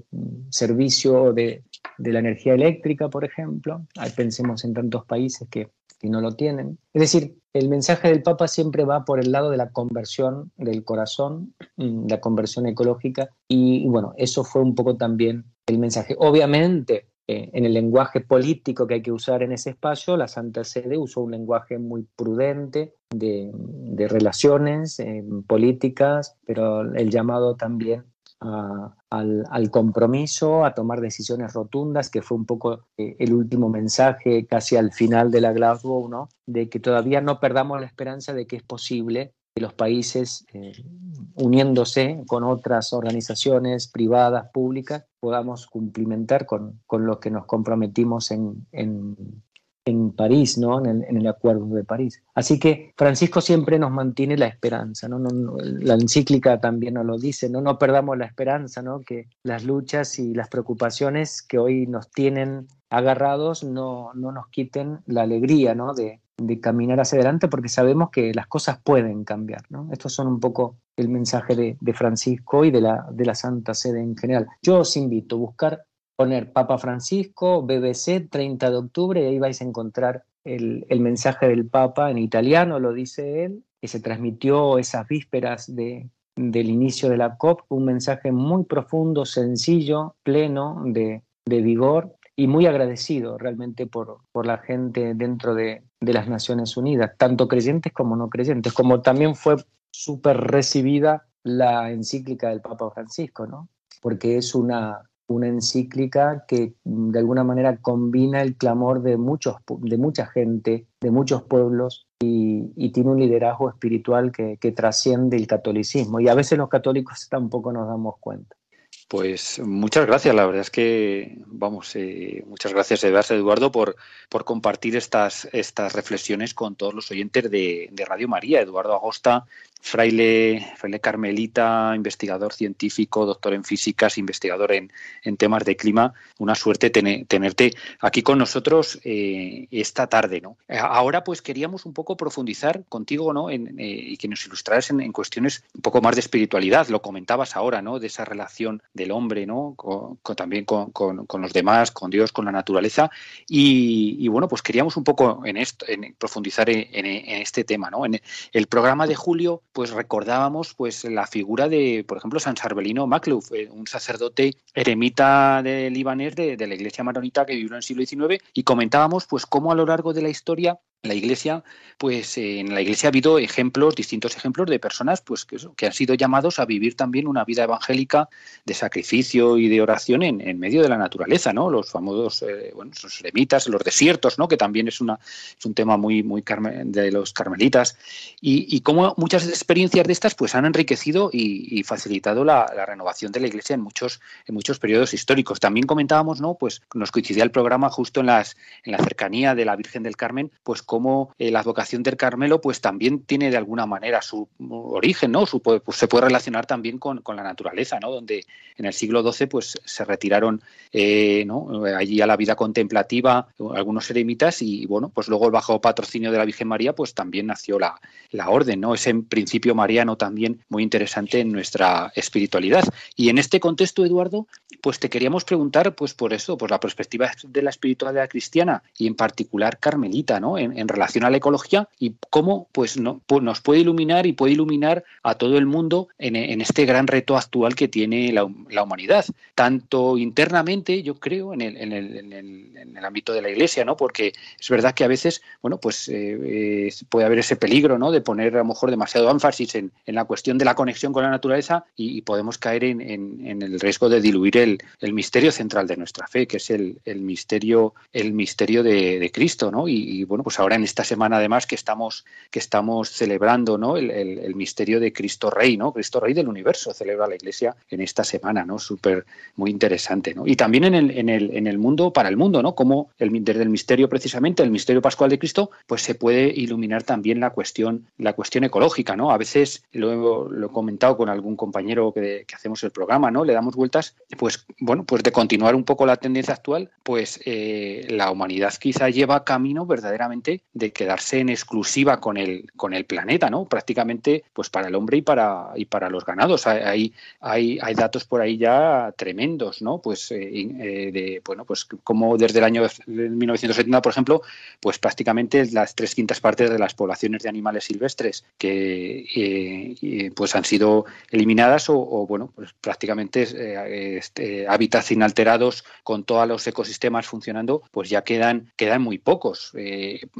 servicio de, de la energía eléctrica, por ejemplo. pensemos en tantos países que que no lo tienen. Es decir, el mensaje del Papa siempre va por el lado de la conversión del corazón, mm, la conversión ecológica, y, bueno, eso fue un poco también el mensaje. Obviamente, eh, en el lenguaje político que hay que usar en ese espacio, la Santa Sede usó un lenguaje muy prudente de, relaciones eh, políticas, pero el llamado también al, compromiso, a tomar decisiones rotundas, que fue un poco eh, el último mensaje casi al final de la Glasgow, ¿no? de que todavía no perdamos la esperanza de que es posible que los países, eh, uniéndose con otras organizaciones privadas, públicas, podamos cumplimentar con, con lo que nos comprometimos en París, ¿no? En el, Acuerdo de París. Así que Francisco siempre nos mantiene la esperanza, ¿no? la encíclica también nos lo dice, ¿no? no perdamos la esperanza, ¿no? que las luchas y las preocupaciones que hoy nos tienen agarrados no, no nos quiten la alegría ¿no? de, de, caminar hacia adelante porque sabemos que las cosas pueden cambiar. ¿no? Estos son un poco el mensaje de, de Francisco y de la, de la Santa Sede en general. Yo os invito a buscar poner Papa Francisco, BBC, 30 de octubre, y ahí vais a encontrar el, mensaje del Papa en italiano, lo dice él, que se transmitió esas vísperas de, del inicio de la COP, un mensaje muy profundo, sencillo, pleno de, vigor y muy agradecido realmente por, por la gente dentro de, de, las Naciones Unidas, tanto creyentes como no creyentes, como también fue súper recibida la encíclica del Papa Francisco, ¿no? porque es una, una encíclica que mm, de alguna manera combina el clamor de, muchos, de mucha gente, de muchos pueblos, y, tiene un liderazgo espiritual que, que, trasciende el catolicismo. Y a veces los católicos tampoco nos damos cuenta. Pues muchas gracias, la verdad es que, vamos, eh, muchas gracias Eduardo por, por compartir estas, estas reflexiones con todos los oyentes de, de Radio María. Eduardo Agosta fraile, carmelita, investigador científico, doctor en físicas, investigador en, temas de clima. Una suerte tenerte aquí con nosotros eh, esta tarde. ¿no? Ahora pues queríamos un poco profundizar contigo ¿no? En, eh, y que nos ilustraras en, cuestiones un poco más de espiritualidad. Lo comentabas ahora, ¿no? de esa relación del hombre ¿no? Con, también con, los demás, con Dios, con la naturaleza. Y, bueno, pues queríamos un poco en esto, en profundizar en, este tema. ¿no? En el programa de julio pues recordábamos pues la figura de, por ejemplo, San Sarbelino Macluf, eh, un sacerdote eremita de libanés de, la iglesia maronita que vivió en el siglo XIX y comentábamos pues cómo a lo largo de la historia la Iglesia, pues eh, en la Iglesia ha habido ejemplos, distintos ejemplos de personas pues que, han sido llamados a vivir también una vida evangélica de sacrificio y de oración en, medio de la naturaleza, ¿no? Los famosos, eh, bueno, los eremitas, los desiertos, ¿no? Que también es una es un tema muy muy de los carmelitas y, y cómo muchas experiencias de estas pues han enriquecido y, facilitado la, renovación de la Iglesia en muchos en muchos periodos históricos. También comentábamos, ¿no? Pues nos coincidía el programa justo en las en la cercanía de la Virgen del Carmen, pues cómo eh, la vocación del Carmelo pues también tiene de alguna manera su origen, ¿no? pues, se puede relacionar también con, la naturaleza, ¿no? Donde en el siglo XII pues se retiraron eh, allí a la vida contemplativa algunos eremitas y bueno, pues luego bajo patrocinio de la Virgen María pues también nació la, la orden, ¿no? Ese principio mariano también muy interesante en nuestra espiritualidad. Y en este contexto, Eduardo, pues te queríamos preguntar pues por eso, por la perspectiva de la espiritualidad cristiana y en particular carmelita, ¿no? En, relación a la ecología y cómo pues, no, nos puede iluminar y puede iluminar a todo el mundo en, este gran reto actual que tiene la, humanidad, tanto internamente, yo creo, en el, en, el, en el, ámbito de la Iglesia, ¿no? Porque es verdad que a veces, bueno, pues eh, puede haber ese peligro, ¿no? De poner a lo mejor demasiado énfasis en, la cuestión de la conexión con la naturaleza y, podemos caer en, el riesgo de diluir el, misterio central de nuestra fe, que es el, misterio, el misterio de, Cristo, ¿no? Y, bueno, pues ahora en esta semana además que estamos, que estamos celebrando, ¿no? El, misterio de Cristo Rey, ¿no? Cristo Rey del universo celebra la Iglesia en esta semana, ¿no? Súper, muy interesante, ¿no? Y también en el, en el, en el mundo, para el mundo, ¿no? Como el, desde el misterio precisamente, el misterio pascual de Cristo, pues se puede iluminar también la cuestión, la cuestión ecológica, ¿no? A veces lo, lo he comentado con algún compañero que, que, hacemos el programa, ¿no? Le damos vueltas, pues bueno, pues de continuar un poco la tendencia actual, pues eh, la humanidad quizá lleva camino verdaderamente de quedarse en exclusiva con el, con el planeta, ¿no? Prácticamente, pues para el hombre y para, y para los ganados. Hay, hay, hay datos por ahí ya tremendos, ¿no? Pues eh, eh, de, bueno, pues como desde el año 1970, por ejemplo, pues prácticamente las tres quintas partes de las poblaciones de animales silvestres que eh, pues han sido eliminadas o, bueno, pues prácticamente este, hábitats inalterados con todos los ecosistemas funcionando, pues ya quedan, quedan muy pocos.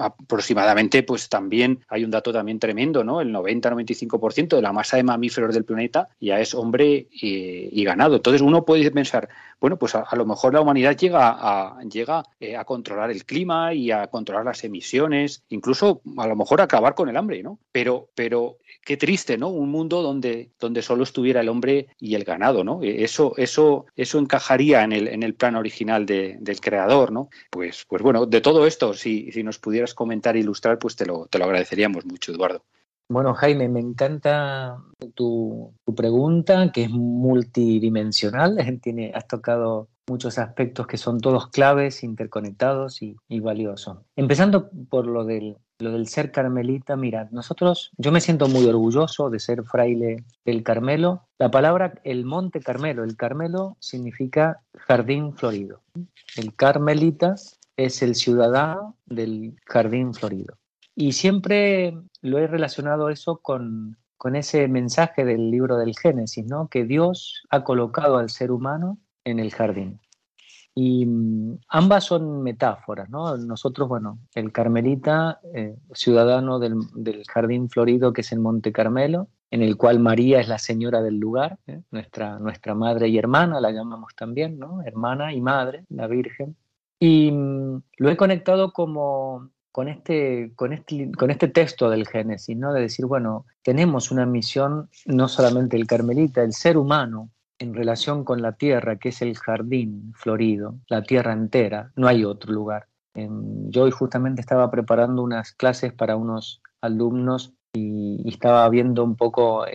Aproximadamente, pues también hay un dato también tremendo, ¿no? El 90-95% de la masa de mamíferos del planeta ya es hombre y, ganado. Entonces uno puede pensar, bueno, pues a, lo mejor la humanidad llega a, llega a controlar el clima y a controlar las emisiones, incluso a lo mejor acabar con el hambre, ¿no? Pero, pero qué triste, ¿no? Un mundo donde, donde solo estuviera el hombre y el ganado, ¿no? E, eso, eso, eso encajaría en el, en el plan original del creador, ¿no? Pues, pues bueno, de todo esto, si, si nos pudieras comentar e ilustrar, pues te lo, te lo agradeceríamos mucho, Eduardo. Bueno, Jaime, me encanta tu, tu pregunta, que es multidimensional. Tiene, has tocado muchos aspectos que son todos claves, interconectados y, valiosos. Empezando por lo del, lo del ser carmelita, mira, nosotros, yo me siento muy orgulloso de ser fraile del Carmelo. La palabra el Monte Carmelo, el Carmelo significa jardín florido. El carmelita es el ciudadano del jardín florido. Y siempre lo he relacionado eso con, con ese mensaje del libro del Génesis, ¿no? Que Dios ha colocado al ser humano en el jardín. Y mm, ambas son metáforas, ¿no? Nosotros, bueno, el Carmelita, eh, ciudadano del, Jardín Florido, que es el Monte Carmelo, en el cual María es la señora del lugar, ¿eh? nuestra, nuestra madre y hermana, la llamamos también, ¿no? Hermana y madre, la Virgen. Y mm, lo he conectado como con este, con, este, con este texto del Génesis, ¿no? De decir, bueno, tenemos una misión, no solamente el Carmelita, el ser humano, en relación con la tierra, que es el jardín florido, la tierra entera, no hay otro lugar. Yo hoy justamente estaba preparando unas clases para unos alumnos y, estaba viendo un poco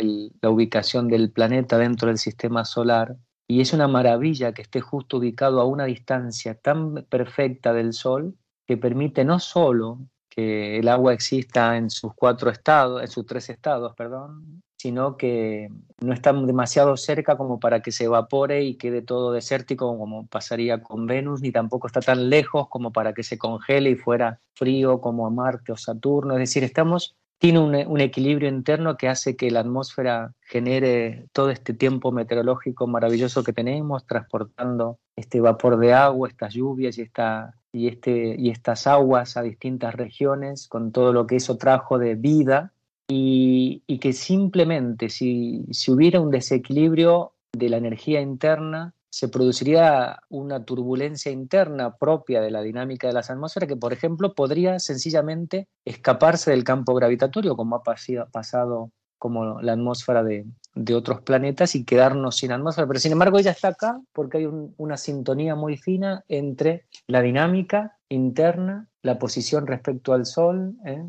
la ubicación del planeta dentro del sistema solar y es una maravilla que esté justo ubicado a una distancia tan perfecta del Sol que permite no solo que el agua exista en sus cuatro estados, en sus tres estados, perdón, sino que no está demasiado cerca como para que se evapore y quede todo desértico como pasaría con Venus, ni tampoco está tan lejos como para que se congele y fuera frío como a Marte o Saturno. Es decir, estamos, tiene un, equilibrio interno que hace que la atmósfera genere todo este tiempo meteorológico maravilloso que tenemos, transportando este vapor de agua, estas lluvias y, esta, y, este, y estas aguas a distintas regiones, con todo lo que eso trajo de vida, y, y que simplemente si, si hubiera un desequilibrio de la energía interna, se produciría una turbulencia interna propia de la dinámica de las atmósferas que, por ejemplo, podría sencillamente escaparse del campo gravitatorio, como ha pasado como la atmósfera de, otros planetas y quedarnos sin atmósfera. Pero sin embargo ella está acá porque hay una sintonía muy fina entre la dinámica interna, la posición respecto al Sol, ¿eh?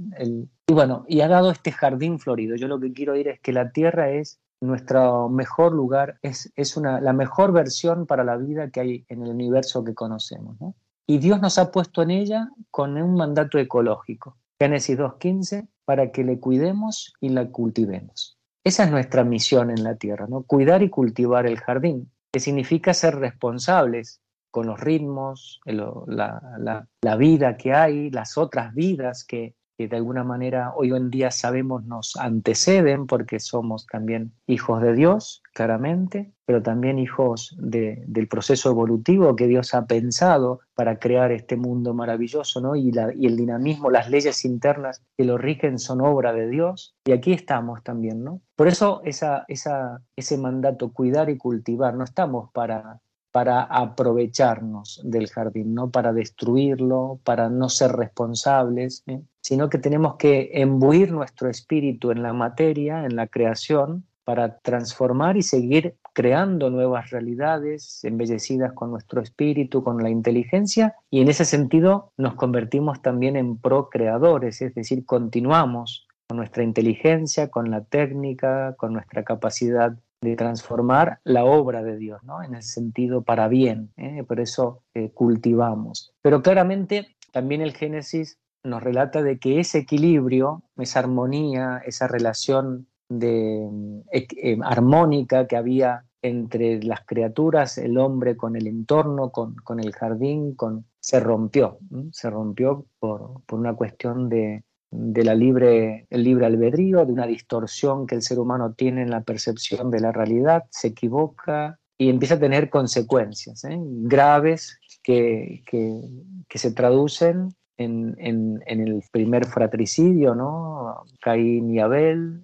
y bueno, y ha dado este jardín florido. Yo lo que quiero decir es que la Tierra es nuestro mejor lugar, es, es una, la mejor versión para la vida que hay en el universo que conocemos. Y Dios nos ha puesto en ella con un mandato ecológico, Génesis 2.15, para que le cuidemos y la cultivemos. Esa es nuestra misión en la tierra, ¿no? cuidar y cultivar el jardín, que significa ser responsables con los ritmos, la, la vida que hay, las otras vidas que, de alguna manera hoy en día sabemos nos anteceden porque somos también hijos de Dios, claramente, pero también hijos del proceso evolutivo que Dios ha pensado para crear este mundo maravilloso, ¿no? Y, y el dinamismo, las leyes internas que lo rigen son obra de Dios. Y aquí estamos también, ¿no? Por eso esa, esa, ese mandato, cuidar y cultivar, no estamos para para aprovecharnos del jardín, no para destruirlo, para no ser responsables, ¿eh? sino que tenemos que embuir nuestro espíritu en la materia, en la creación, para transformar y seguir creando nuevas realidades embellecidas con nuestro espíritu, con la inteligencia, y en ese sentido nos convertimos también en procreadores, es decir, continuamos con nuestra inteligencia, con la técnica, con nuestra capacidad de transformar la obra de Dios, ¿no? En el sentido para bien, ¿eh? por eso eh, cultivamos. Pero claramente también el Génesis nos relata de que ese equilibrio, esa armonía, esa relación de, eh, armónica que había entre las criaturas, el hombre con el entorno, con, con el jardín, con, se rompió, se rompió por, por una cuestión de, de la libre, el libre albedrío, de una distorsión que el ser humano tiene en la percepción de la realidad, se equivoca y empieza a tener consecuencias ¿eh? graves que, que, se traducen en, en, el primer fratricidio, ¿no? Caín y Abel,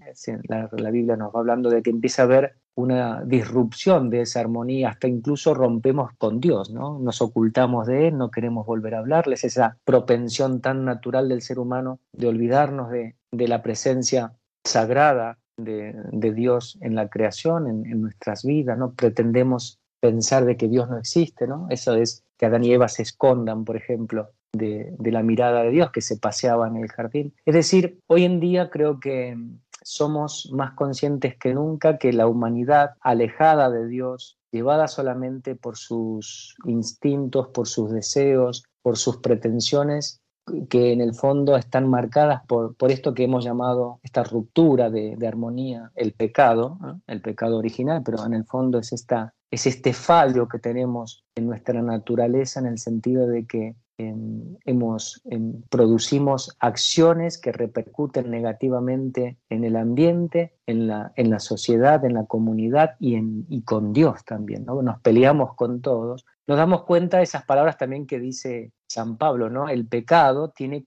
la, la Biblia nos va hablando de que empieza a haber una disrupción de esa armonía, hasta incluso rompemos con Dios, ¿no? Nos ocultamos de Él, no queremos volver a hablarles, esa propensión tan natural del ser humano de olvidarnos de, la presencia sagrada de, Dios en la creación, en, nuestras vidas, ¿no? Pretendemos pensar de que Dios no existe, ¿no? Eso es que Adán y Eva se escondan, por ejemplo, de, de la mirada de Dios, que se paseaba en el jardín. Es decir, hoy en día creo que somos más conscientes que nunca que la humanidad alejada de Dios, llevada solamente por sus instintos, por sus deseos, por sus pretensiones, que en el fondo están marcadas por, por esto que hemos llamado esta ruptura de, armonía, el pecado, el pecado original, pero en el fondo es, esta, es este fallo que tenemos en nuestra naturaleza en el sentido de que hemos, producimos acciones que repercuten negativamente en el ambiente, en la, en la sociedad, en la comunidad y, en, y con Dios también. ¿no? Nos peleamos con todos. Nos damos cuenta de esas palabras también que dice San Pablo, ¿no? El pecado tiene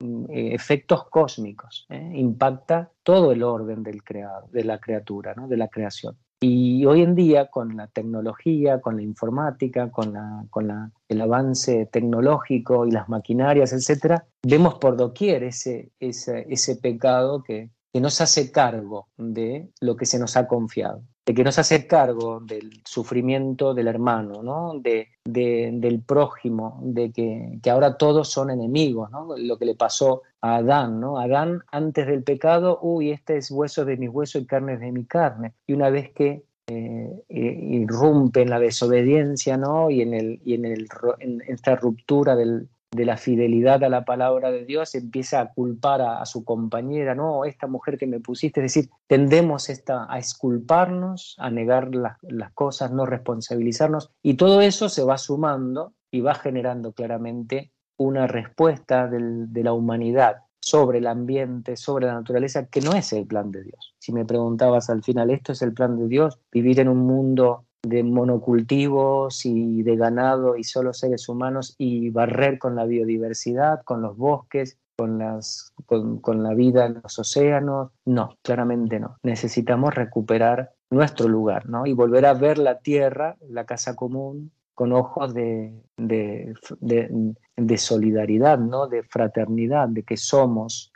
eh, efectos cósmicos, ¿eh? impacta todo el orden del creado, de la criatura, ¿no? de la creación. Y hoy en día, con la tecnología, con la informática, con, la, con la, el avance tecnológico y las maquinarias, etcétera, vemos por doquier ese, ese, ese pecado que, que nos hace cargo de lo que se nos ha confiado, de que nos hace cargo del sufrimiento del hermano, ¿no? de, del prójimo, de que, ahora todos son enemigos, ¿no? lo que le pasó a Adán. ¿no? Adán antes del pecado, uy, este es hueso de mi hueso y carne de mi carne. Y una vez que eh, irrumpe en la desobediencia ¿no? y, en, el, y en, el, en esta ruptura del, de la fidelidad a la palabra de Dios, empieza a culpar a, su compañera, no, esta mujer que me pusiste, es decir, tendemos esta, a esculparnos, a negar las cosas, no responsabilizarnos, y todo eso se va sumando y va generando claramente una respuesta de la humanidad sobre el ambiente, sobre la naturaleza, que no es el plan de Dios. Si me preguntabas al final, ¿esto es el plan de Dios? Vivir en un mundo de monocultivos y de ganado y solo seres humanos y barrer con la biodiversidad, con los bosques, con, las, con, con, la vida en los océanos. No, claramente no. Necesitamos recuperar nuestro lugar ¿no? y volver a ver la tierra, la casa común, con ojos de, de, de, solidaridad, ¿no? de fraternidad, de que somos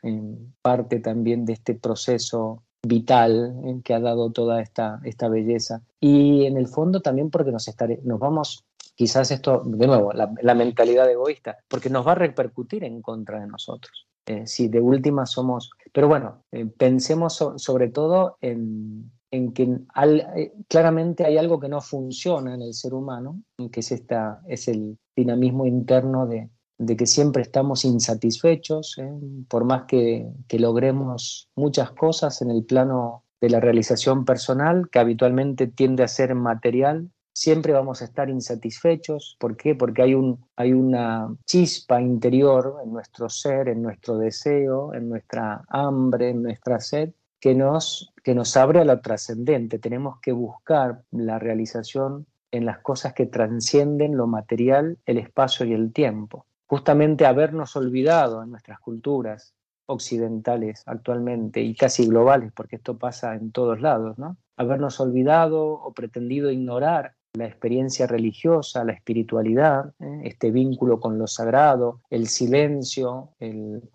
parte también de este proceso vital que ha dado toda esta, esta belleza. Y en el fondo también porque nos, estaré, nos vamos, quizás esto, de nuevo, la, mentalidad egoísta, porque nos va a repercutir en contra de nosotros. Eh, si de última somos, pero bueno, eh, pensemos sobre todo en, en que eh, claramente hay algo que no funciona en el ser humano, que es, esta, es el dinamismo interno de, de que siempre estamos insatisfechos, ¿eh? por más que, que, logremos muchas cosas en el plano de la realización personal, que habitualmente tiende a ser material, siempre vamos a estar insatisfechos. ¿Por qué? Porque hay, un, hay una chispa interior en nuestro ser, en nuestro deseo, en nuestra hambre, en nuestra sed, que nos, que nos abre a lo trascendente. Tenemos que buscar la realización en las cosas que trascienden lo material, el espacio y el tiempo justamente habernos olvidado en nuestras culturas occidentales actualmente y casi globales, porque esto pasa en todos lados, ¿no? Habernos olvidado o pretendido ignorar la experiencia religiosa, la espiritualidad, ¿eh? este vínculo con lo sagrado, el silencio,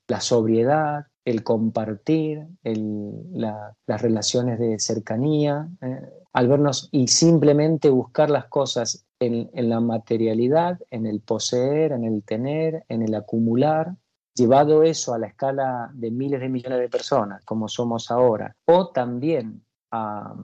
la sobriedad, el compartir, las relaciones de cercanía, ¿eh? al vernos y simplemente buscar las cosas en, la materialidad, en el poseer, en el tener, en el acumular, llevado eso a la escala de miles de millones de personas, como somos ahora, o también a,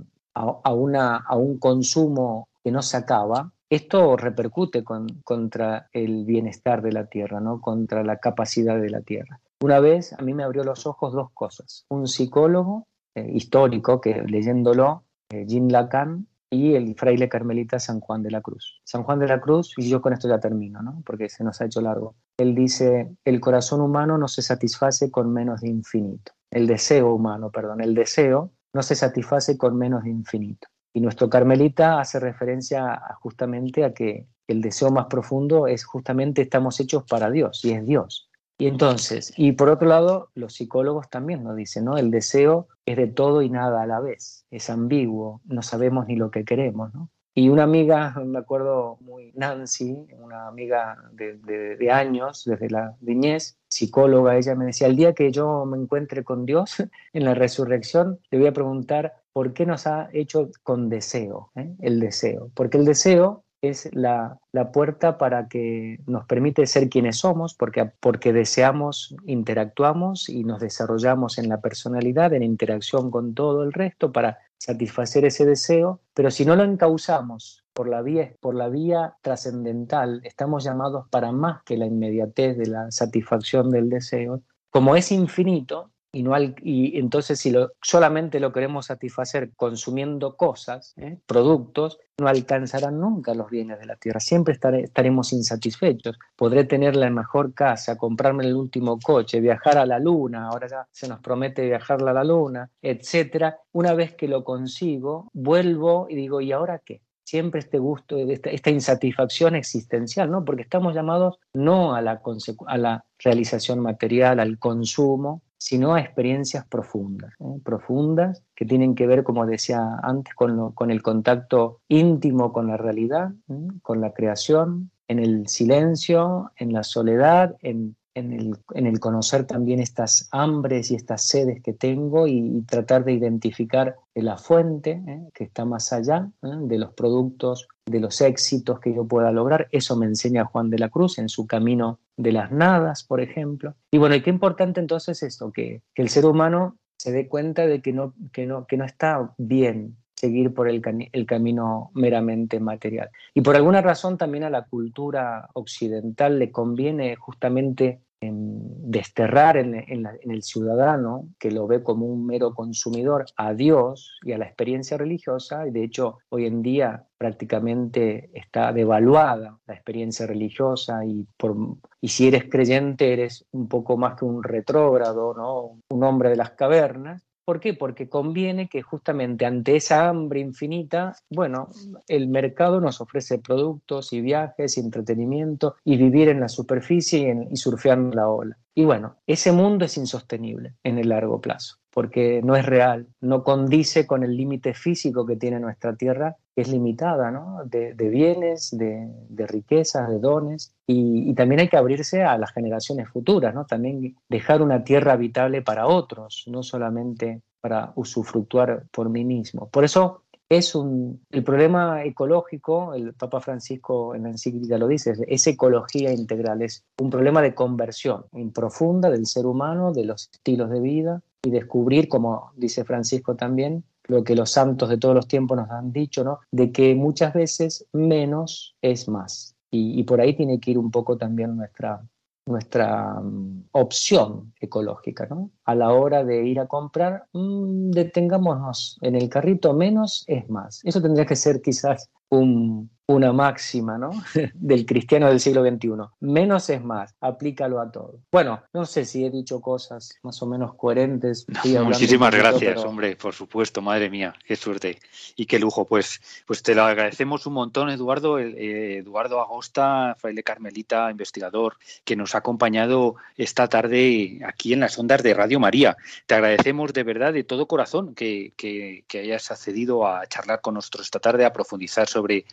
una, a un consumo que no se acaba, esto repercute contra el bienestar de la tierra, ¿no? contra la capacidad de la tierra. Una vez a mí me abrió los ojos dos cosas. Un psicólogo eh, histórico que leyéndolo, eh, Jean Lacan, y el fraile carmelita San Juan de la Cruz. San Juan de la Cruz, y yo con esto ya termino, ¿no? porque se nos ha hecho largo. Él dice, el corazón humano no se satisface con menos de infinito. El deseo humano, perdón, el deseo no se satisface con menos de infinito. Y nuestro carmelita hace referencia justamente a que el deseo más profundo es justamente estamos hechos para Dios y es Dios. Y entonces, y por otro lado, los psicólogos también nos dicen, ¿no? El deseo es de todo y nada a la vez, es ambiguo, no sabemos ni lo que queremos, ¿no? Y una amiga, me acuerdo muy, Nancy, una amiga de, de, años, desde la niñez, psicóloga, ella me decía, el día que yo me encuentre con Dios en la resurrección, le voy a preguntar por qué nos ha hecho con deseo, ¿eh? el deseo. Porque el deseo es la, puerta para que nos permite ser quienes somos, porque, porque deseamos, interactuamos y nos desarrollamos en la personalidad, en interacción con todo el resto para satisfacer ese deseo, pero si no lo encauzamos por la vía, por la vía trascendental, estamos llamados para más que la inmediatez de la satisfacción del deseo. Como es infinito, y, no y entonces si solamente lo queremos satisfacer consumiendo cosas, ¿eh? productos, no alcanzarán nunca los bienes de la tierra, siempre estaremos insatisfechos. Podré tener la mejor casa, comprarme el último coche, viajar a la luna, ahora ya se nos promete viajar a la luna, etcétera. Una vez que lo consigo, vuelvo y digo, ¿y ahora qué? siempre este gusto, esta, esta insatisfacción existencial, ¿no? Porque estamos llamados no a la, a la realización material, al consumo, sino a experiencias profundas, ¿eh? profundas que tienen que ver, como decía antes, con, con el contacto íntimo con la realidad, ¿eh? con la creación, en el silencio, en la soledad, en en el, conocer también estas hambres y estas sedes que tengo y, tratar de identificar la fuente ¿eh? que está más allá ¿eh? de los productos, de los éxitos que yo pueda lograr. Eso me enseña Juan de la Cruz en su camino de las nadas, por ejemplo. Y bueno, y qué importante entonces esto, que, que el ser humano se dé cuenta de que no, que no, que no está bien seguir por el, camino meramente material. Y por alguna razón también a la cultura occidental le conviene justamente desterrar en, el ciudadano, que lo ve como un mero consumidor, a Dios y a la experiencia religiosa, y de hecho hoy en día prácticamente está devaluada la experiencia religiosa y, por, y si eres creyente eres un poco más que un retrógrado, ¿no? un hombre de las cavernas, ¿Por qué? Porque conviene que justamente ante esa hambre infinita, bueno, el mercado nos ofrece productos y viajes y entretenimiento y vivir en la superficie y, surfeando la ola. Y bueno, ese mundo es insostenible en el largo plazo porque no es real, no condice con el límite físico que tiene nuestra tierra, que es limitada, ¿no? de, bienes, de, riquezas, de dones, y, también hay que abrirse a las generaciones futuras, ¿no? también dejar una tierra habitable para otros, no solamente para usufructuar por mí mismo. Por eso es un, el problema ecológico, el Papa Francisco en la encíclica lo dice, es ecología integral, es un problema de conversión profunda del ser humano, de los estilos de vida, y descubrir, como dice Francisco también, lo que los santos de todos los tiempos nos han dicho, ¿no? De que muchas veces menos es más. Y, y por ahí tiene que ir un poco también nuestra, nuestra mm, opción ecológica, ¿no? A la hora de ir a comprar, mm, detengámonos en el carrito, menos es más. Eso tendría que ser quizás un, una máxima ¿no? del cristiano del siglo XXI. Menos es más, aplícalo a todo. Bueno, no sé si he dicho cosas más o menos coherentes. muchísimas gracias, hombre, por supuesto, madre mía, qué suerte y qué lujo. Pues, pues te lo agradecemos un montón, Eduardo, eh, Eduardo Agosta, fraile carmelita, investigador, que nos ha acompañado esta tarde aquí en las ondas de Radio María. Te agradecemos de verdad, de todo corazón, que, que, que hayas accedido a charlar con nosotros esta tarde, a profundizar sobre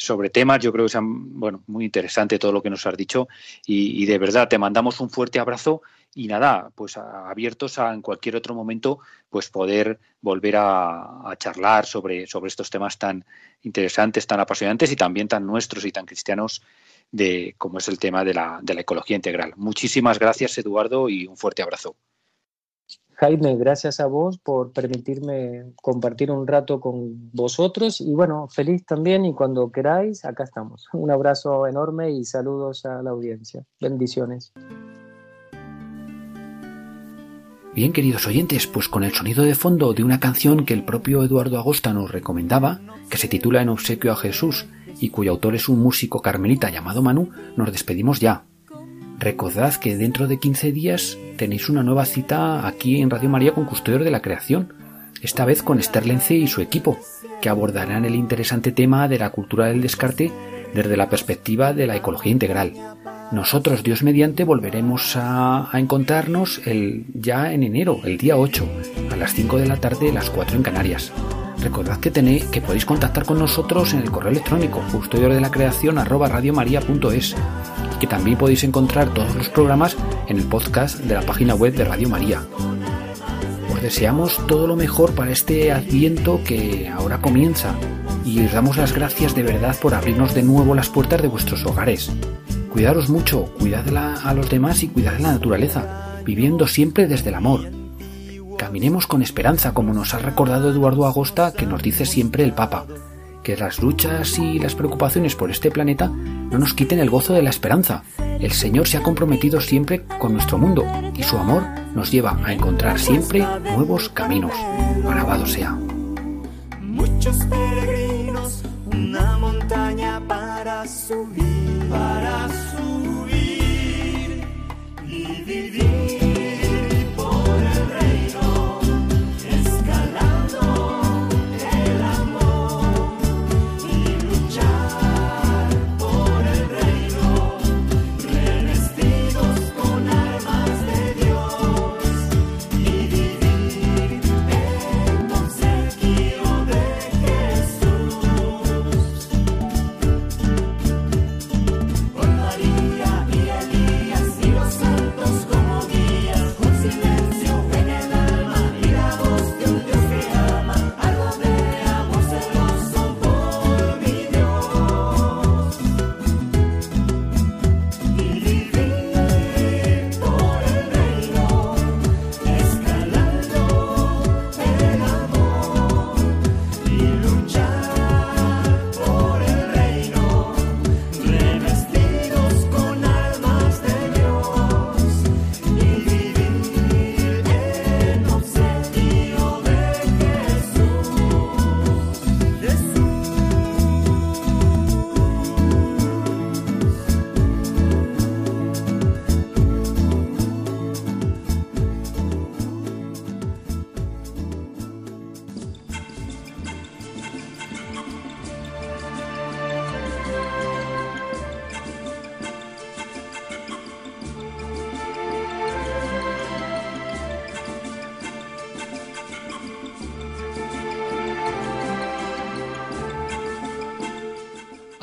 sobre temas. Yo creo que es bueno, muy interesante todo lo que nos has dicho y, de verdad te mandamos un fuerte abrazo y nada, pues abiertos a en cualquier otro momento pues poder volver a, charlar sobre, sobre estos temas tan interesantes, tan apasionantes y también tan nuestros y tan cristianos de como es el tema de la, de la ecología integral. Muchísimas gracias Eduardo y un fuerte abrazo. Jaime, gracias a vos por permitirme compartir un rato con vosotros y bueno, feliz también y cuando queráis, acá estamos. Un abrazo enorme y saludos a la audiencia. Bendiciones. Bien, queridos oyentes, pues con el sonido de fondo de una canción que el propio Eduardo Agosta nos recomendaba, que se titula En obsequio a Jesús y cuyo autor es un músico carmelita llamado Manu, nos despedimos ya. Recordad que dentro de 15 días tenéis una nueva cita aquí en Radio María con Custodios de la Creación, esta vez con Esther Lence y su equipo, que abordarán el interesante tema de la cultura del descarte desde la perspectiva de la ecología integral. Nosotros, Dios mediante, volveremos a, encontrarnos ya en enero, el día 8, a las 5 de la tarde, las 4 en Canarias. Recordad que, tenéis, que podéis contactar con nosotros en el correo electrónico custodios de la creación que también podéis encontrar todos los programas en el podcast de la página web de Radio María. Os deseamos todo lo mejor para este adviento que ahora comienza y os damos las gracias de verdad por abrirnos de nuevo las puertas de vuestros hogares. Cuidaros mucho, cuidad a los demás y cuidad la naturaleza, viviendo siempre desde el amor. Caminemos con esperanza, como nos ha recordado Eduardo Agosta, que nos dice siempre el Papa que las luchas y las preocupaciones por este planeta no nos quiten el gozo de la esperanza. El Señor se ha comprometido siempre con nuestro mundo y su amor nos lleva a encontrar siempre nuevos caminos. Alabado sea. Muchos peregrinos, una montaña para subir, para subir y vivir.